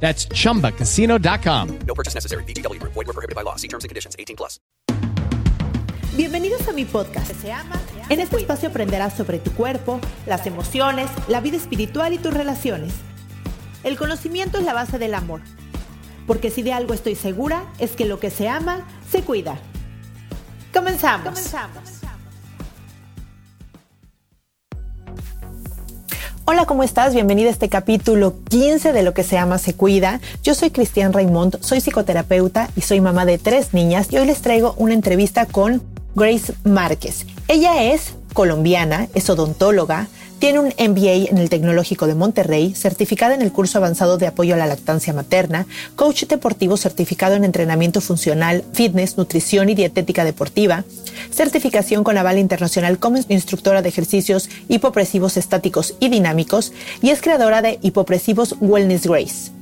That's chumbacasino.com. No purchase necessary. BGW. Void were prohibited by law. See terms and conditions. 18 plus. Bienvenidos a mi podcast. En este espacio aprenderás sobre tu cuerpo, las emociones, la vida espiritual y tus relaciones. El conocimiento es la base del amor. Porque si de algo estoy segura, es que lo que se ama, se cuida. Comenzamos. Comenzamos. Hola, ¿cómo estás? Bienvenida a este capítulo 15 de Lo que se ama se cuida. Yo soy Cristian Raymond, soy psicoterapeuta y soy mamá de tres niñas y hoy les traigo una entrevista con Grace Márquez. Ella es colombiana, es odontóloga, tiene un MBA en el Tecnológico de Monterrey, certificada en el curso avanzado de apoyo a la lactancia materna, coach deportivo certificado en entrenamiento funcional, fitness, nutrición y dietética deportiva, certificación con aval internacional como instructora de ejercicios hipopresivos estáticos y dinámicos y es creadora de Hipopresivos Wellness Grace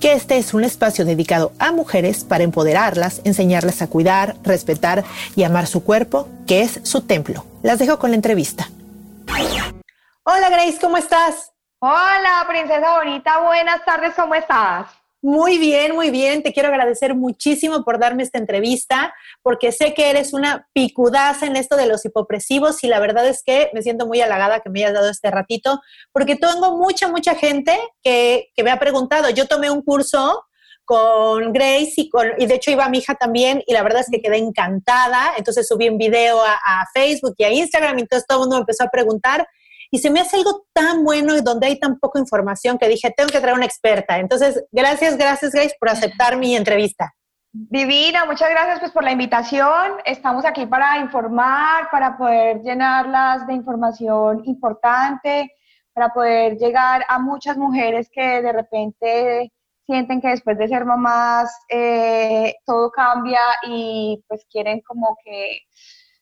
que este es un espacio dedicado a mujeres para empoderarlas, enseñarles a cuidar, respetar y amar su cuerpo, que es su templo. Las dejo con la entrevista. Hola Grace, ¿cómo estás? Hola, princesa bonita, buenas tardes, ¿cómo estás? Muy bien, muy bien. Te quiero agradecer muchísimo por darme esta entrevista, porque sé que eres una picudaza en esto de los hipopresivos y la verdad es que me siento muy halagada que me hayas dado este ratito, porque tengo mucha, mucha gente que, me ha preguntado. Yo tomé un curso con Grace y, con, y de hecho iba mi hija también y la verdad es que quedé encantada. Entonces subí un video a, a Facebook y a Instagram y entonces todo el mundo me empezó a preguntar y se me hace algo tan bueno y donde hay tan poca información que dije, tengo que traer una experta. Entonces, gracias, gracias Grace por aceptar mi entrevista. Divina, muchas gracias pues por la invitación. Estamos aquí para informar, para poder llenarlas de información importante, para poder llegar a muchas mujeres que de repente sienten que después de ser mamás eh, todo cambia y pues quieren como que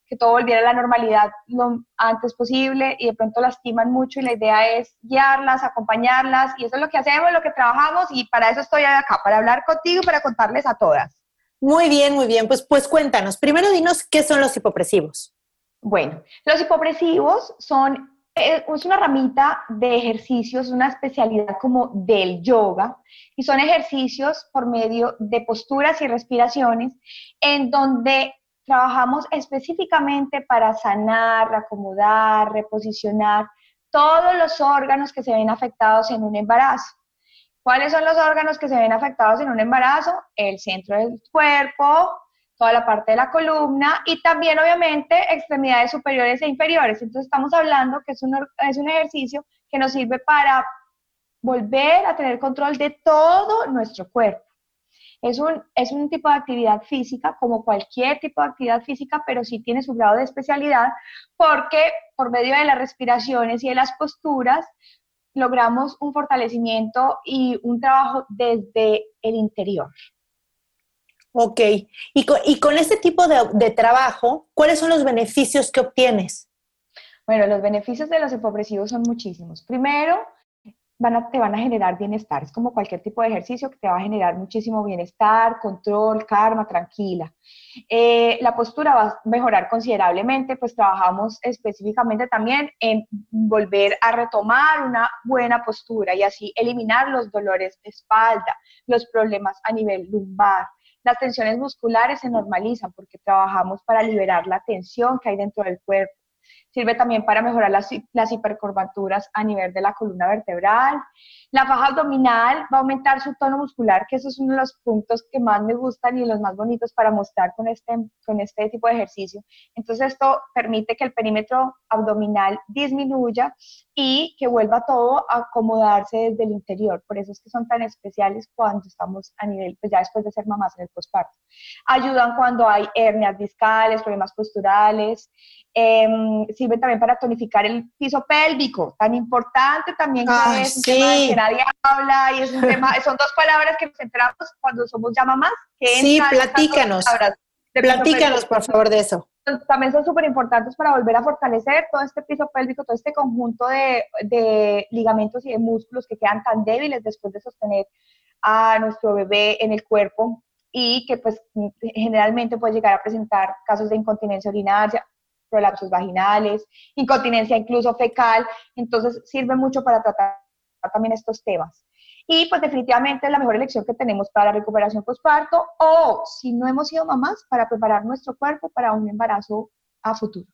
que todo volviera a la normalidad lo antes posible y de pronto lastiman mucho y la idea es guiarlas, acompañarlas y eso es lo que hacemos, lo que trabajamos y para eso estoy acá, para hablar contigo y para contarles a todas. Muy bien, muy bien. Pues, pues cuéntanos, primero dinos qué son los hipopresivos. Bueno, los hipopresivos son eh, es una ramita de ejercicios, una especialidad como del yoga, y son ejercicios por medio de posturas y respiraciones en donde trabajamos específicamente para sanar, acomodar, reposicionar todos los órganos que se ven afectados en un embarazo. ¿Cuáles son los órganos que se ven afectados en un embarazo? El centro del cuerpo, toda la parte de la columna y también obviamente extremidades superiores e inferiores. Entonces estamos hablando que es un, es un ejercicio que nos sirve para volver a tener control de todo nuestro cuerpo. Es un, es un tipo de actividad física, como cualquier tipo de actividad física, pero sí tiene su grado de especialidad, porque por medio de las respiraciones y de las posturas logramos un fortalecimiento y un trabajo desde el interior. Ok, y con, y con este tipo de, de, trabajo, ¿cuáles son los beneficios que obtienes? Bueno, los beneficios de los hipopresivos son muchísimos. Primero, te van a generar bienestar. Es como cualquier tipo de ejercicio que te va a generar muchísimo bienestar, control, karma, tranquila. Eh, la postura va a mejorar considerablemente, pues trabajamos específicamente también en volver a retomar una buena postura y así eliminar los dolores de espalda, los problemas a nivel lumbar. Las tensiones musculares se normalizan porque trabajamos para liberar la tensión que hay dentro del cuerpo Sirve también para mejorar las, las hipercorvaturas a nivel de la columna vertebral. La faja abdominal va a aumentar su tono muscular, que eso es uno de los puntos que más me gustan y los más bonitos para mostrar con este, con este tipo de ejercicio. Entonces esto permite que el perímetro abdominal disminuya y que vuelva todo a acomodarse desde el interior. Por eso es que son tan especiales cuando estamos a nivel, pues ya después de ser mamás en el posparto. Ayudan cuando hay hernias discales, problemas posturales. Eh, sirven también para tonificar el piso pélvico, tan importante también que es un tema de que nadie habla y es un tema, son dos palabras que nos cuando somos ya mamás. Que sí, platícanos. Platícanos, por favor, de eso. También son súper importantes para volver a fortalecer todo este piso pélvico, todo este conjunto de, de ligamentos y de músculos que quedan tan débiles después de sostener a nuestro bebé en el cuerpo y que pues generalmente puede llegar a presentar casos de incontinencia urinaria, prolapsos vaginales, incontinencia incluso fecal, entonces sirve mucho para tratar también estos temas. Y pues definitivamente la mejor elección que tenemos para la recuperación postparto o si no hemos sido mamás, para preparar nuestro cuerpo para un embarazo a futuro.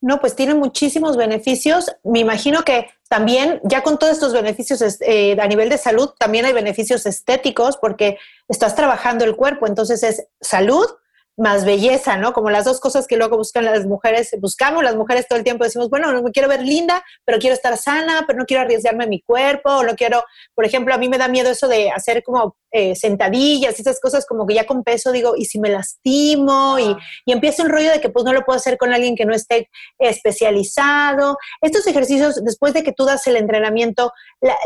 No, pues tiene muchísimos beneficios. Me imagino que también, ya con todos estos beneficios eh, a nivel de salud, también hay beneficios estéticos porque estás trabajando el cuerpo. Entonces es salud, más belleza, ¿no? Como las dos cosas que luego buscan las mujeres, buscamos las mujeres todo el tiempo, decimos, bueno, no me quiero ver linda, pero quiero estar sana, pero no quiero arriesgarme mi cuerpo, o no quiero, por ejemplo, a mí me da miedo eso de hacer como eh, sentadillas esas cosas como que ya con peso digo, ¿y si me lastimo? Y, y empieza un rollo de que pues no lo puedo hacer con alguien que no esté especializado. Estos ejercicios, después de que tú das el entrenamiento,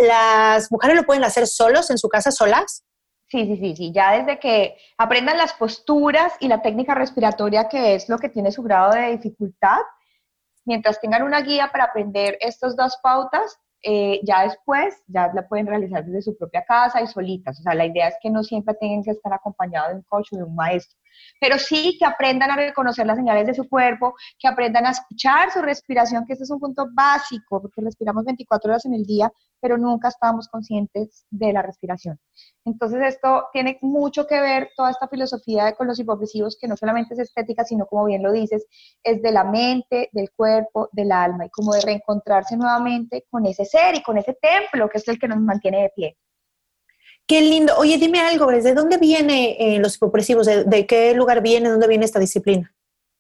¿las mujeres lo pueden hacer solos en su casa, solas? Sí, sí, sí, sí. Ya desde que aprendan las posturas y la técnica respiratoria, que es lo que tiene su grado de dificultad, mientras tengan una guía para aprender estas dos pautas, eh, ya después ya la pueden realizar desde su propia casa y solitas. O sea, la idea es que no siempre tengan que estar acompañados de un coach o de un maestro pero sí que aprendan a reconocer las señales de su cuerpo, que aprendan a escuchar su respiración, que ese es un punto básico, porque respiramos 24 horas en el día, pero nunca estamos conscientes de la respiración. Entonces esto tiene mucho que ver, toda esta filosofía de con los hipopresivos, que no solamente es estética, sino como bien lo dices, es de la mente, del cuerpo, del alma, y como de reencontrarse nuevamente con ese ser y con ese templo que es el que nos mantiene de pie. Qué lindo. Oye, dime algo, ¿de dónde vienen eh, los hipopresivos? ¿De, qué lugar viene? ¿De dónde viene esta disciplina?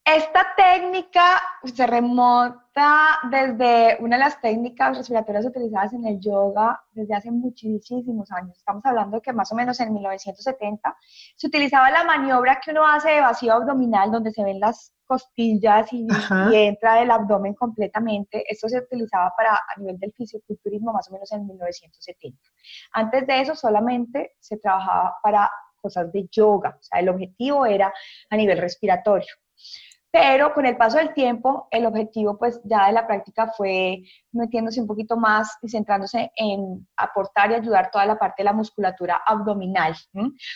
Esta técnica se remonta desde una de las técnicas respiratorias utilizadas en el yoga desde hace muchísimos años. Estamos hablando de que más o menos en 1970 se utilizaba la maniobra que uno hace de vacío abdominal, donde se ven las costillas y, entra el abdomen completamente. Esto se utilizaba para a nivel del fisioculturismo más o menos en 1970. Antes de eso solamente se trabajaba para cosas de yoga, o sea, el objetivo era a nivel respiratorio. Pero con el paso del tiempo, el objetivo pues ya de la práctica fue metiéndose un poquito más y centrándose en aportar y ayudar toda la parte de la musculatura abdominal.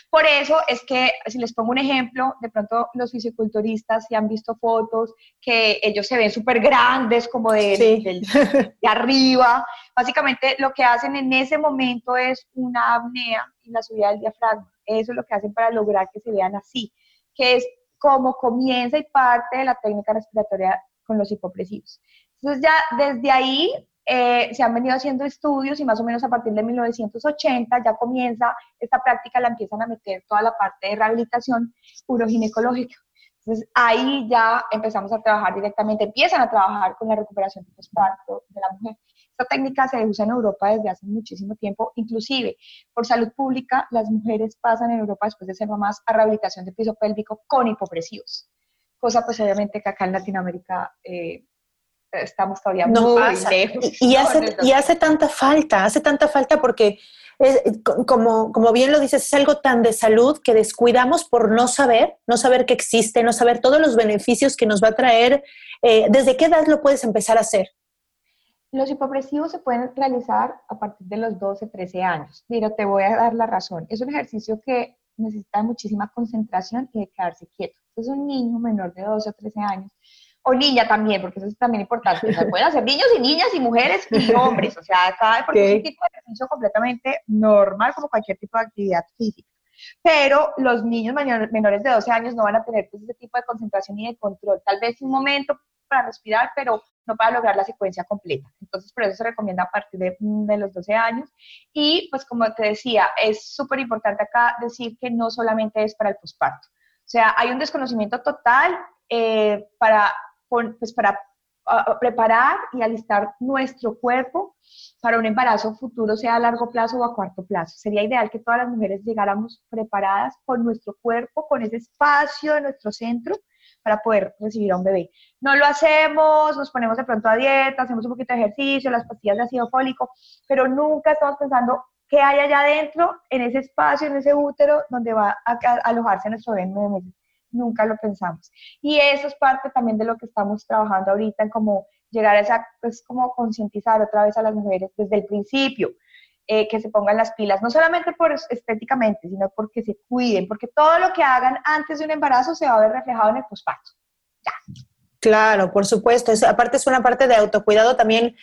Por eso es que, si les pongo un ejemplo, de pronto los fisiculturistas, si han visto fotos, que ellos se ven súper grandes, como de, de arriba. Básicamente lo que hacen en ese momento es una apnea y la subida del diafragma. Eso es lo que hacen para lograr que se vean así, que es como comienza y parte de la técnica respiratoria con los hipopresivos. Entonces ya desde ahí eh, se han venido haciendo estudios y más o menos a partir de 1980 ya comienza esta práctica, la empiezan a meter toda la parte de rehabilitación uroginecológica. Entonces ahí ya empezamos a trabajar directamente, empiezan a trabajar con la recuperación de postparto de la mujer. Esta técnica se usa en Europa desde hace muchísimo tiempo, inclusive por salud pública, las mujeres pasan en Europa después de ser mamás a rehabilitación de piso pélvico con hipopresivos, cosa pues obviamente que acá en Latinoamérica eh, estamos todavía muy lejos. Y, hace, y hace tanta falta, hace tanta falta porque como, como bien lo dices, es algo tan de salud que descuidamos por no saber, no saber que existe, no saber todos los beneficios que nos va a traer. Eh, ¿Desde qué edad lo puedes empezar a hacer? Los hipopresivos se pueden realizar a partir de los 12, 13 años. Mira, te voy a dar la razón. Es un ejercicio que necesita muchísima concentración y de quedarse quieto. Entonces, un niño menor de 12 o 13 años, o niña también, porque eso es también importante. Se pueden hacer niños y niñas y mujeres y hombres. O sea, cada porque es un tipo de ejercicio completamente normal, como cualquier tipo de actividad física. Pero los niños menores de 12 años no van a tener pues, ese tipo de concentración y de control. Tal vez un momento para respirar, pero no para lograr la secuencia completa. Entonces, por eso se recomienda a partir de, de los 12 años. Y pues como te decía, es súper importante acá decir que no solamente es para el posparto. O sea, hay un desconocimiento total eh, para, pues, para preparar y alistar nuestro cuerpo para un embarazo futuro, sea a largo plazo o a corto plazo. Sería ideal que todas las mujeres llegáramos preparadas con nuestro cuerpo, con ese espacio de nuestro centro para poder recibir a un bebé. No lo hacemos, nos ponemos de pronto a dieta, hacemos un poquito de ejercicio, las pastillas de ácido fólico, pero nunca estamos pensando qué hay allá adentro, en ese espacio, en ese útero, donde va a, alojarse nuestro bebé en nueve meses. nunca lo pensamos. Y eso es parte también de lo que estamos trabajando ahorita, en como llegar a esa, pues como concientizar otra vez a las mujeres desde el principio, eh, que se pongan las pilas, no solamente por estéticamente, sino porque se cuiden, porque todo lo que hagan antes de un embarazo se va a ver reflejado en el posparto. Claro, por supuesto. aparte es una parte de autocuidado también,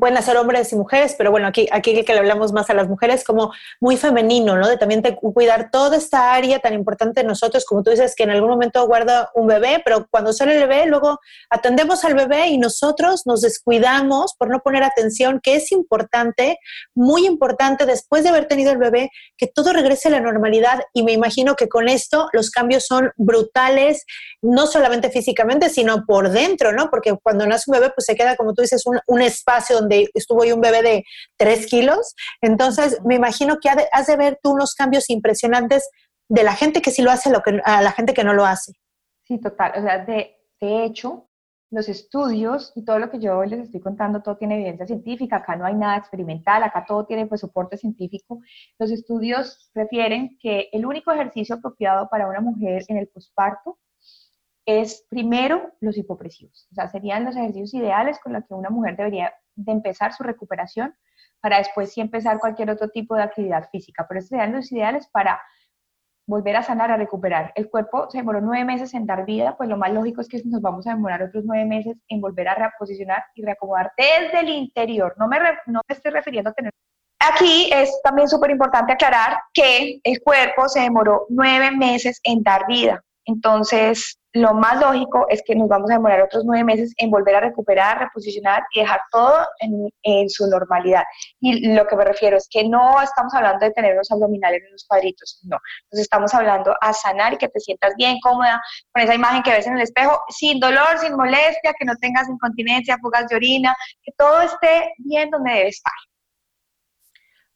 pueden hacer hombres y mujeres, pero bueno, aquí, aquí que le hablamos más a las mujeres, como muy femenino, ¿no? De también cuidar toda esta área tan importante de nosotros, como tú dices, que en algún momento guarda un bebé, pero cuando sale el bebé, luego atendemos al bebé y nosotros nos descuidamos por no poner atención, que es importante, muy importante después de haber tenido el bebé, que todo regrese a la normalidad y me imagino que con esto los cambios son brutales, no solamente físicamente, sino por dentro, ¿no? Porque cuando nace un bebé, pues se queda, como tú dices, un, espacio donde estuvo yo un bebé de tres kilos. Entonces, me imagino que has de ver tú unos cambios impresionantes de la gente que sí lo hace a la gente que no lo hace. Sí, total. O sea, de, de hecho, los estudios y todo lo que yo les estoy contando, todo tiene evidencia científica, acá no hay nada experimental, acá todo tiene pues soporte científico. Los estudios refieren que el único ejercicio apropiado para una mujer en el posparto es primero los hipopresivos. O sea, serían los ejercicios ideales con los que una mujer debería de empezar su recuperación para después sí empezar cualquier otro tipo de actividad física. Pero estos serían los ideales para volver a sanar, a recuperar. El cuerpo se demoró nueve meses en dar vida, pues lo más lógico es que nos vamos a demorar otros nueve meses en volver a reposicionar y reacomodar desde el interior. No me, no me estoy refiriendo a tener... Aquí es también súper importante aclarar que el cuerpo se demoró nueve meses en dar vida. Entonces, lo más lógico es que nos vamos a demorar otros nueve meses en volver a recuperar, reposicionar y dejar todo en, su normalidad. Y lo que me refiero es que no estamos hablando de tener los abdominales en los cuadritos, no. Nos estamos hablando a sanar y que te sientas bien cómoda con esa imagen que ves en el espejo, sin dolor, sin molestia, que no tengas incontinencia, fugas de orina, que todo esté bien donde debe estar.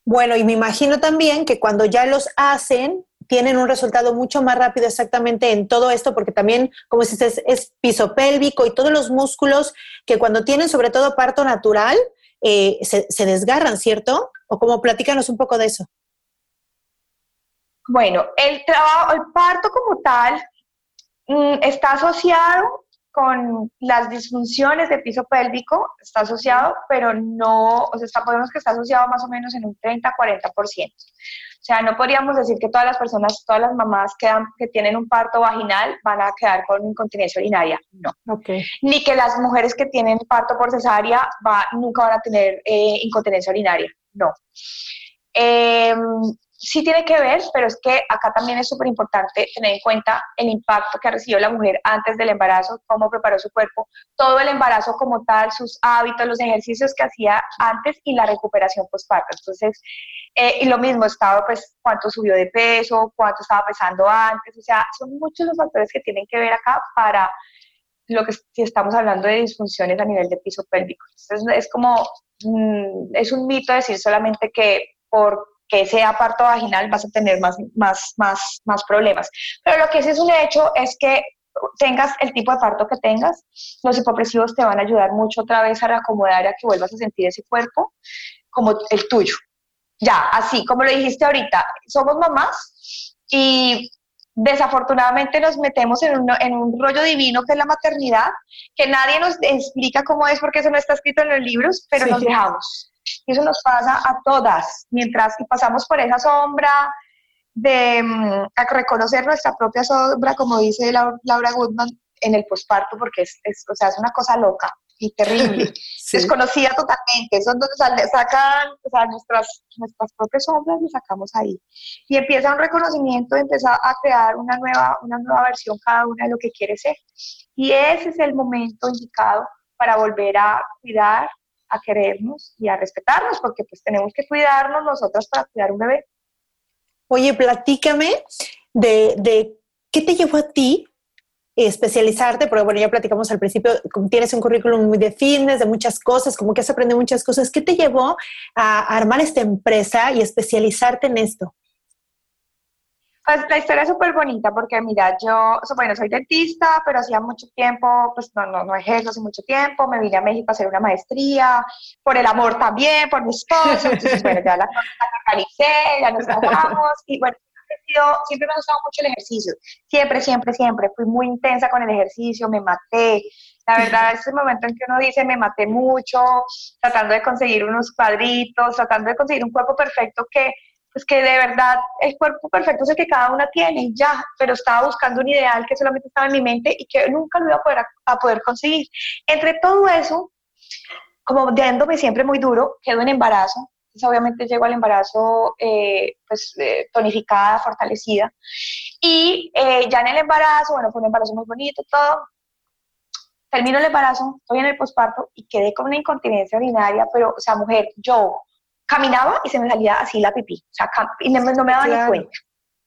Bueno, y me imagino también que cuando ya los hacen, tienen un resultado mucho más rápido exactamente en todo esto, porque también, como dices, es, piso pélvico y todos los músculos que cuando tienen sobre todo parto natural, eh, se, desgarran, ¿cierto? O como platícanos un poco de eso. Bueno, el trabajo, el parto como tal mm, está asociado con las disfunciones de piso pélvico, está asociado, pero no, o sea, está, podemos que está asociado más o menos en un 30-40%. O sea, no podríamos decir que todas las personas, todas las mamás que, que tienen un parto vaginal van a quedar con incontinencia urinaria, no. Okay. Ni que las mujeres que tienen parto por cesárea va, nunca van a tener eh, incontinencia urinaria, no. Eh, sí tiene que ver, pero es que acá también es súper importante tener en cuenta el impacto que recibió la mujer antes del embarazo, cómo preparó su cuerpo, todo el embarazo como tal, sus hábitos, los ejercicios que hacía antes y la recuperación postparto. Entonces, eh, y lo mismo, estaba pues cuánto subió de peso, cuánto estaba pesando antes, o sea, son muchos los factores que tienen que ver acá para lo que si estamos hablando de disfunciones a nivel de piso pélvico. Entonces, es como, mm, es un mito decir solamente que por que sea parto vaginal vas a tener más, más, más, más problemas. Pero lo que sí es un hecho es que tengas el tipo de parto que tengas, los hipopresivos te van a ayudar mucho otra vez a reacomodar, a que vuelvas a sentir ese cuerpo como el tuyo. Ya, así como lo dijiste ahorita, somos mamás y desafortunadamente nos metemos en un, en un rollo divino que es la maternidad, que nadie nos explica cómo es porque eso no está escrito en los libros, pero nos dejamos. Y eso nos pasa a todas, mientras que pasamos por esa sombra de mm, reconocer nuestra propia sombra, como dice Laura Goodman, en el posparto, porque es, o sea, es una cosa loca y terrible, desconocida totalmente, son donde sacan o sea, nuestras, nuestras propias sombras y sacamos ahí. Y empieza un reconocimiento, empieza a crear una nueva, una nueva versión cada una de lo que quiere ser. Y ese es el momento indicado para volver a cuidar a querernos y a respetarnos, porque pues tenemos que cuidarnos nosotras para cuidar un bebé. Oye, platícame de, de qué te llevó a ti especializarte, porque bueno, ya platicamos al principio, tienes un currículum muy de fitness, de muchas cosas, como que has aprendido muchas cosas. ¿Qué te llevó a armar esta empresa y especializarte en esto? Pues la historia es súper bonita porque, mira, yo, bueno, soy dentista, pero hacía mucho tiempo, pues no, no, no ejerzo hace mucho tiempo, me vine a México a hacer una maestría, por el amor también, por mi esposo, entonces, bueno, ya la, la ya nos casamos, y bueno, siempre me ha gustado mucho el ejercicio. Siempre, siempre, siempre. Fui muy intensa con el ejercicio, me maté. La verdad, es el momento en que uno dice, me maté mucho, tratando de conseguir unos cuadritos, tratando de conseguir un cuerpo perfecto que, pues que de verdad el cuerpo perfecto es el que cada una tiene y ya, pero estaba buscando un ideal que solamente estaba en mi mente y que nunca lo iba a poder, a poder conseguir. Entre todo eso, como dándome siempre muy duro, quedo en embarazo, obviamente llego al embarazo eh, pues eh, tonificada, fortalecida. Y eh, ya en el embarazo, bueno, fue un embarazo muy bonito, todo. Termino el embarazo, estoy en el posparto y quedé con una incontinencia urinaria, pero, o sea, mujer, yo caminaba y se me salía así la pipí, o sea, y no, me daba ni cuenta.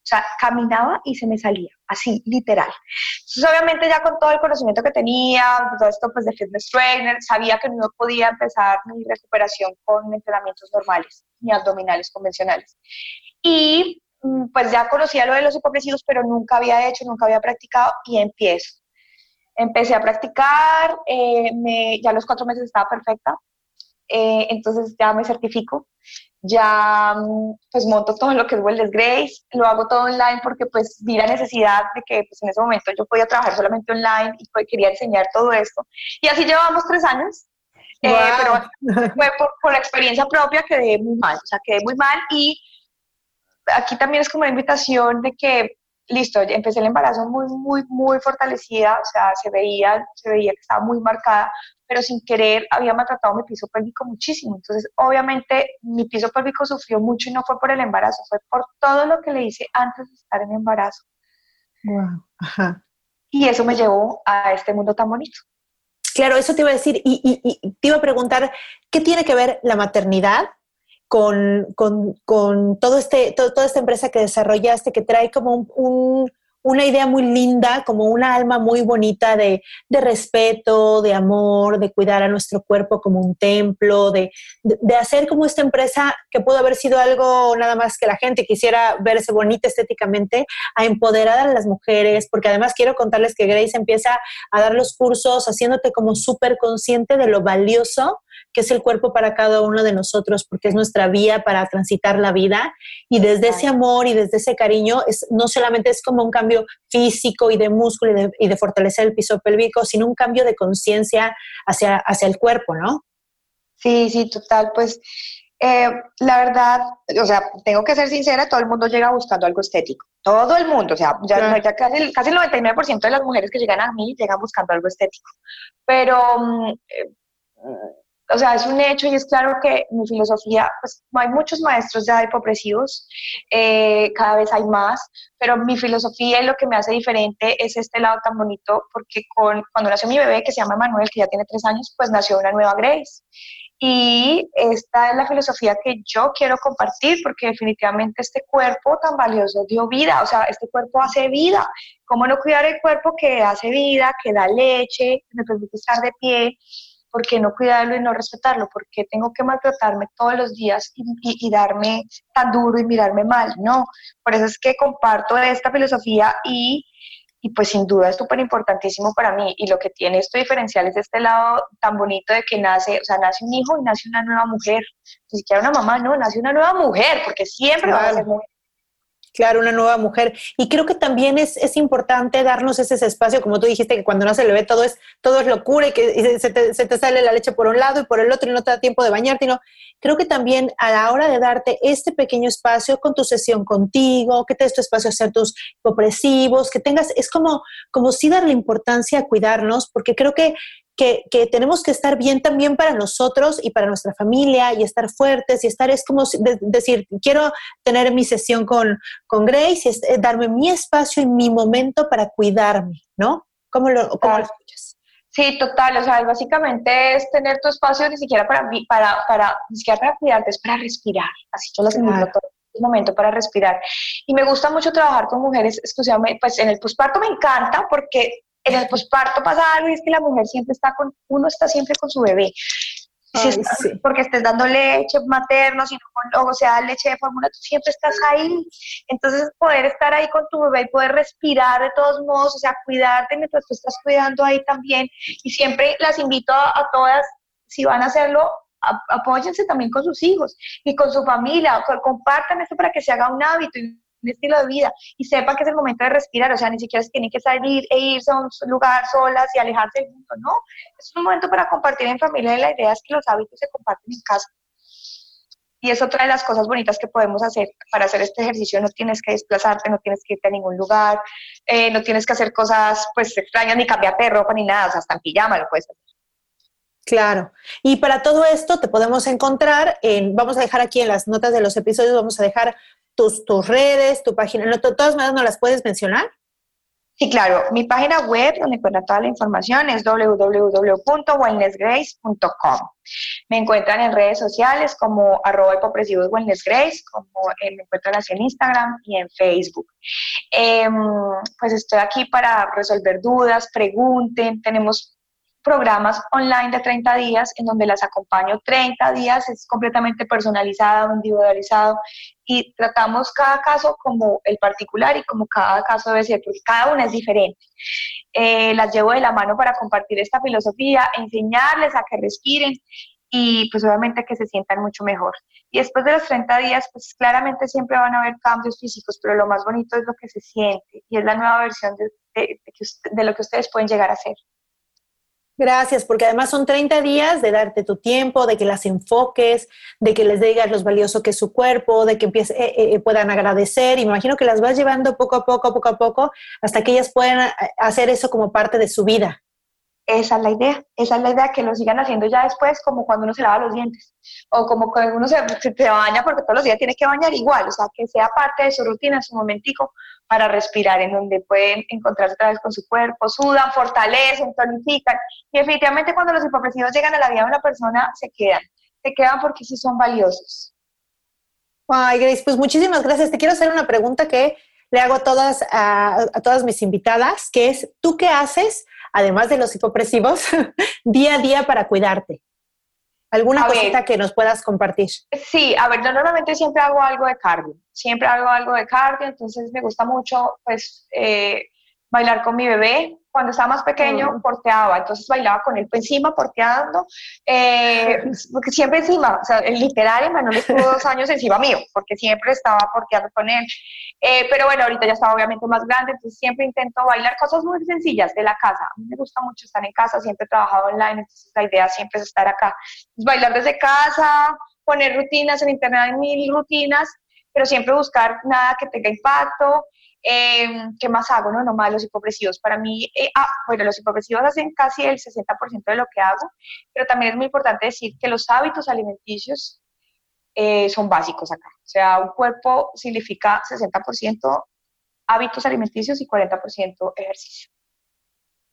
Sea, caminaba y se me salía, así, literal. Entonces, obviamente, ya con todo el conocimiento que tenía, todo esto pues de fitness trainer, sabía que no podía empezar mi recuperación con entrenamientos normales, ni abdominales convencionales. Y mm, pues ya conocía lo de los hipopresivos, pero nunca había hecho, nunca había practicado y empiezo. Empecé a practicar, eh, me, ya a los cuatro meses estaba perfecta, eh, entonces ya me certifico, ya mm, pues monto todo lo que es Wellness Grace, lo hago todo online porque pues vi la necesidad de que pues en ese momento yo podía trabajar solamente online y pues, quería enseñar todo esto. Y así llevamos tres años, eh, pero fue por, por, la experiencia propia quedé muy mal, o sea, quedé muy mal y aquí también es como una invitación de que listo, empecé el embarazo muy, muy, muy fortalecida, o sea, se veía, se veía que estaba muy marcada, pero sin querer había maltratado mi piso pélvico muchísimo. Entonces, obviamente, mi piso pélvico sufrió mucho y no fue por el embarazo, fue por todo lo que le hice antes de estar en embarazo. Wow. Ajá. Y eso me llevó a este mundo tan bonito. Claro, eso te iba a decir y, y te iba a preguntar, ¿qué tiene que ver la maternidad con, con, con todo este, toda esta empresa que desarrollaste, que trae como un, una idea muy linda, como una alma muy bonita de, de, respeto, de amor, de cuidar a nuestro cuerpo como un templo, de, de, hacer como esta empresa que pudo haber sido algo nada más que la gente quisiera verse bonita estéticamente, a empoderar a las mujeres, porque además quiero contarles que Grace empieza a dar los cursos haciéndote como súper consciente de lo valioso que es el cuerpo para cada uno de nosotros, porque es nuestra vía para transitar la vida. Y desde ese amor y desde ese cariño, es, no solamente es como un cambio físico y de músculo y de, fortalecer el piso pélvico, sino un cambio de conciencia hacia, hacia el cuerpo, ¿no? Sí, sí, total. Pues eh, la verdad, o sea, tengo que ser sincera, todo el mundo llega buscando algo estético. Todo el mundo, o sea, ya, casi, casi, el 99% de las mujeres que llegan a mí llegan buscando algo estético. Pero mm, eh, o sea, es un hecho y es claro que mi filosofía, pues hay muchos maestros ya hipopresivos, eh, cada vez hay más, pero mi filosofía y lo que me hace diferente es este lado tan bonito, porque con, cuando nació mi bebé, que se llama Manuel, que ya tiene tres años, pues nació una nueva Grace. Y esta es la filosofía que yo quiero compartir, porque definitivamente este cuerpo tan valioso dio vida, o sea, este cuerpo hace vida. ¿Cómo no cuidar el cuerpo que hace vida, que da leche, que me permite estar de pie? ¿Por qué no cuidarlo y no respetarlo? ¿Por qué tengo que maltratarme todos los días y, darme tan duro y mirarme mal? No, por eso es que comparto esta filosofía y, y pues sin duda es súper importantísimo para mí. Y lo que tiene esto diferencial es este lado tan bonito de que nace, o sea, nace un hijo y nace una nueva mujer. Ni siquiera una mamá, no, nace una nueva mujer, porque siempre va a ser mujer Claro, una nueva mujer. Y creo que también es, es, importante darnos ese, espacio, como tú dijiste, que cuando nace el bebé todo es, todo es locura y que se, te, sale la leche por un lado y por el otro y no te da tiempo de bañarte. No. Creo que también a la hora de darte este pequeño espacio con tu sesión contigo, que te des tu espacio a hacer tus opresivos, que tengas, es como, como sí darle importancia a cuidarnos, porque creo que que, tenemos que estar bien también para nosotros y para nuestra familia y estar fuertes y estar, es como decir, quiero tener mi sesión con, con Grace y es, eh, darme mi espacio y mi momento para cuidarme, ¿no? ¿Cómo lo, cómo lo escuchas? Sí, total, o sea, básicamente es tener tu espacio ni siquiera para, para, para, ni siquiera para cuidarte, es para respirar, así yo lo claro. todo momento para respirar. Y me gusta mucho trabajar con mujeres exclusivamente, pues en el posparto me encanta porque en el posparto pasa algo y es que la mujer siempre está con, uno está siempre con su bebé. Porque estés dando leche materno, o sea, leche de fórmula, tú siempre estás ahí. Entonces, poder estar ahí con tu bebé y poder respirar de todos modos, o sea, cuidarte mientras tú estás cuidando ahí también. Y siempre las invito a, todas, si van a hacerlo, apóyense también con sus hijos y con su familia, compartan esto para que se haga un hábito. Y un estilo de vida y sepa que es el momento de respirar, o sea, ni siquiera se tienen que salir e irse a un lugar solas y alejarse del mundo, no, es un momento para compartir en familia y la idea es que los hábitos se comparten en casa. Y es otra de las cosas bonitas que podemos hacer para hacer este ejercicio. No tienes que desplazarte, no tienes que irte a ningún lugar, eh, no tienes que hacer cosas pues extrañas, ni cambiarte de ropa, ni nada, o sea, hasta en pijama lo puedes hacer. Claro. Y para todo esto te podemos encontrar en, vamos a dejar aquí en las notas de los episodios, vamos a dejar tus, tus redes, tu página, no, todas maneras no las puedes mencionar. Sí, claro. Mi página web, donde encuentran toda la información, es www.wellnessgrace.com. Me encuentran en redes sociales como arroba hipopresivos wellnessgrace, como eh, me encuentran así en Instagram y en Facebook. Em, pues estoy aquí para resolver dudas, pregunten. Tenemos programas online de 30 días en donde las acompaño 30 días, es completamente personalizado, individualizado y tratamos cada caso como el particular y como cada caso debe ser, porque cada una es diferente. Eh, las llevo de la mano para compartir esta filosofía, enseñarles a que respiren y pues obviamente que se sientan mucho mejor. Y después de los 30 días, pues claramente siempre van a haber cambios físicos, pero lo más bonito es lo que se siente y es la nueva versión de, de lo que ustedes pueden llegar a ser. Gracias, porque además son 30 días de darte tu tiempo, de que las enfoques, de que les digas lo valioso que es su cuerpo, de que empiece, eh, eh, eh, puedan agradecer. Imagino que las vas llevando poco a poco, poco a poco, hasta que ellas puedan hacer eso como parte de su vida. Esa es la idea, esa es la idea, que lo sigan haciendo ya después, como cuando uno se lava los dientes, o como cuando uno se, se, baña, porque todos los días tiene que bañar igual, o sea, que sea parte de su rutina, su momentico para respirar, en donde pueden encontrarse otra vez con su cuerpo, sudan, fortalecen, tonifican, y definitivamente cuando los hipopresivos llegan a la vida de una persona, se quedan, se quedan porque sí son valiosos. Ay, Grace, pues muchísimas gracias. Te quiero hacer una pregunta que le hago a todas, a, todas mis invitadas, que es, ¿tú qué haces además de los hipopresivos, día a día para cuidarte? ¿Alguna cosita que nos puedas compartir? Sí, a ver, yo normalmente siempre hago algo de cardio, siempre hago algo de cardio, entonces me gusta mucho, pues, eh, bailar con mi bebé. Cuando estaba más pequeño, porteaba, entonces bailaba con él encima, porteando, eh, porque siempre encima, o sea, el literario, Manuel estuvo dos años encima mío, porque siempre estaba porteando con él. Eh, pero bueno, ahorita ya estaba obviamente más grande, entonces siempre intento bailar cosas muy sencillas de la casa. A mí me gusta mucho estar en casa, siempre he trabajado online, entonces la idea siempre es estar acá. bailar desde casa, poner rutinas en internet, hay mil rutinas, pero siempre buscar nada que tenga impacto. Eh, ¿Qué más hago? No, nomás los hipopresivos. Para mí, eh, ah, bueno, los hipopresivos hacen casi el 60% de lo que hago, pero también es muy importante decir que los hábitos alimenticios eh, son básicos acá. O sea, un cuerpo significa 60% hábitos alimenticios y 40% ejercicio.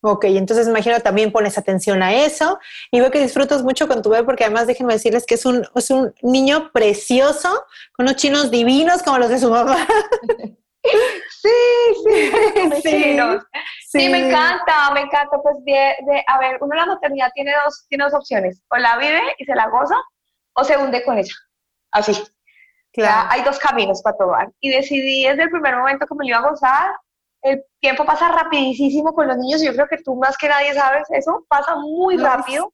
Ok, entonces imagino también pones atención a eso y veo que disfrutas mucho con tu bebé porque además déjenme decirles que es un, es un niño precioso, con unos chinos divinos como los de su mamá. Sí, sí, sí, sí, me encanta, me encanta. Pues de, a ver, uno la maternidad tiene dos, tiene dos opciones, o la vive y se la goza, o se hunde con ella, así. Claro. hay dos caminos para tomar. Y decidí desde el primer momento que me lo iba a gozar. El tiempo pasa rapidísimo con los niños, yo creo que tú más que nadie sabes eso, pasa muy rápido.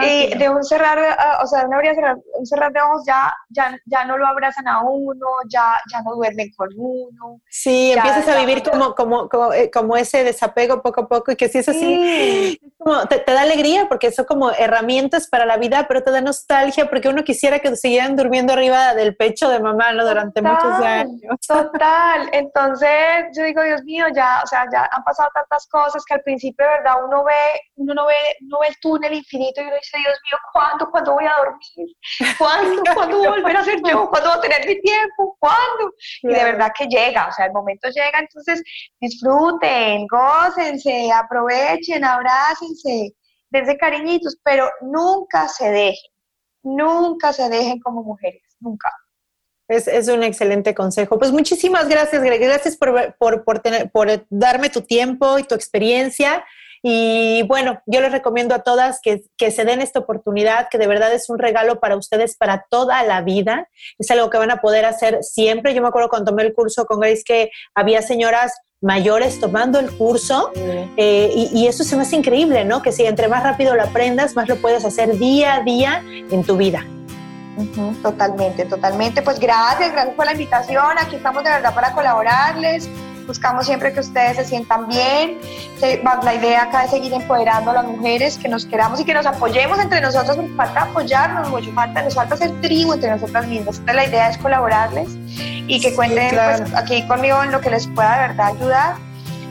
Y de un cerrar, uh, o sea, de una cerrar, un cerrar de ojos ya, ya, ya no lo abrazan a uno, ya, ya no duermen con uno. Sí, empiezas a vivir como, como, como, eh, como, ese desapego poco a poco y que si es así, como, te, da alegría porque son como herramientas para la vida, pero te da nostalgia porque uno quisiera que siguieran durmiendo arriba del pecho de mamá, ¿no? Durante muchos años. Total, entonces yo digo, Dios mío, ya, o sea, ya han pasado tantas cosas que al principio, de verdad, uno ve, uno no ve, no ve el túnel infinito y uno dice, Dios mío, ¿cuándo? ¿Cuándo voy a dormir? ¿Cuándo? ¿Cuándo voy a volver a ser yo? ¿Cuándo voy a tener mi tiempo? ¿Cuándo? Y de verdad que llega, o sea, el momento llega, entonces disfruten, gócense, aprovechen, abrácense, dense cariñitos, pero nunca se dejen, nunca se dejen como mujeres, nunca. Es, es, un excelente consejo. Pues muchísimas gracias, Greg. Gracias por, por, por, tener, por darme tu tiempo y tu experiencia. Y bueno, yo les recomiendo a todas que, se den esta oportunidad, que de verdad es un regalo para ustedes para toda la vida. Es algo que van a poder hacer siempre. Yo me acuerdo cuando tomé el curso con Grace que había señoras mayores tomando el curso eh, y, y, eso se me hace increíble, ¿no? Que si entre más rápido lo aprendas, más lo puedes hacer día a día en tu vida. totalmente, totalmente. Pues gracias, gracias por la invitación. Aquí estamos de verdad para colaborarles. Buscamos siempre que ustedes se sientan bien. La idea acá es seguir empoderando a las mujeres, que nos queramos y que nos apoyemos entre nosotros, porque falta apoyarnos mucho, falta, nos falta ser tribu entre nosotras mismas. Entonces la idea es colaborarles y que cuenten pues, aquí conmigo en lo que les pueda de verdad ayudar.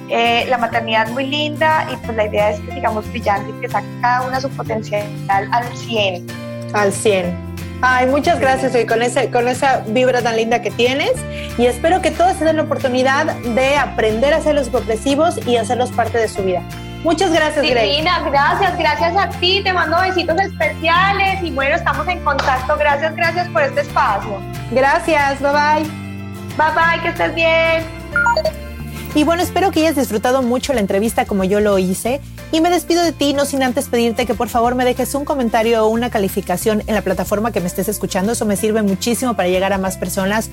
Eh, la maternidad es muy linda y pues la idea es que sigamos brillando y que saque cada una su potencial al 100. Al 100. Ay, muchas gracias hoy con, ese, con esa vibra tan linda que tienes y espero que todos den la oportunidad de aprender a ser los progresivos y hacerlos parte de su vida. Muchas gracias, Divina, gracias, gracias a ti, te mando besitos especiales y bueno, estamos en contacto. Gracias, gracias por este espacio. Gracias, bye bye. Bye bye, que estés bien. Y bueno, espero que hayas disfrutado mucho la entrevista como yo lo hice. Y me despido de ti, no sin antes pedirte que por favor me dejes un comentario o una calificación en la plataforma que me estés escuchando. Eso me sirve muchísimo para llegar a más personas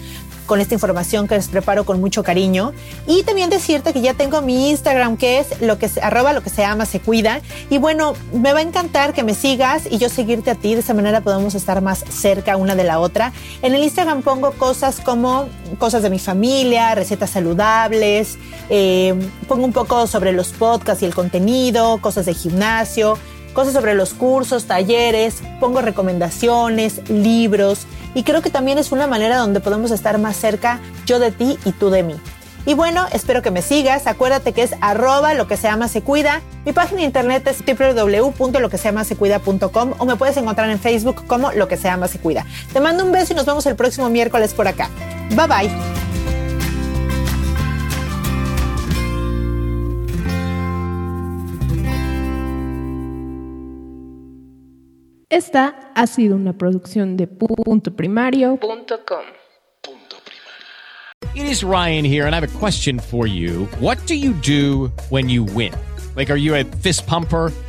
con esta información que les preparo con mucho cariño. Y también decirte que ya tengo mi Instagram, que es lo que arroba lo que se llama, se cuida. Y bueno, me va a encantar que me sigas y yo seguirte a ti. De esa manera podemos estar más cerca una de la otra. En el Instagram pongo cosas como cosas de mi familia, recetas saludables, eh, pongo un poco sobre los podcasts y el contenido, cosas de gimnasio, cosas sobre los cursos, talleres, pongo recomendaciones, libros y creo que también es una manera donde podemos estar más cerca yo de ti y tú de mí. Y bueno, espero que me sigas. Acuérdate que es arroba lo que se llama se cuida. Mi página de internet es www.loqueseamasecuida.com o me puedes encontrar en Facebook como lo que se cuida. Te mando un beso y nos vemos el próximo miércoles por acá. Bye bye. Esta ha sido una producción de punto primario.com. It is Ryan here, and I have a question for you. What do you do when you win? Like, are you a fist pumper?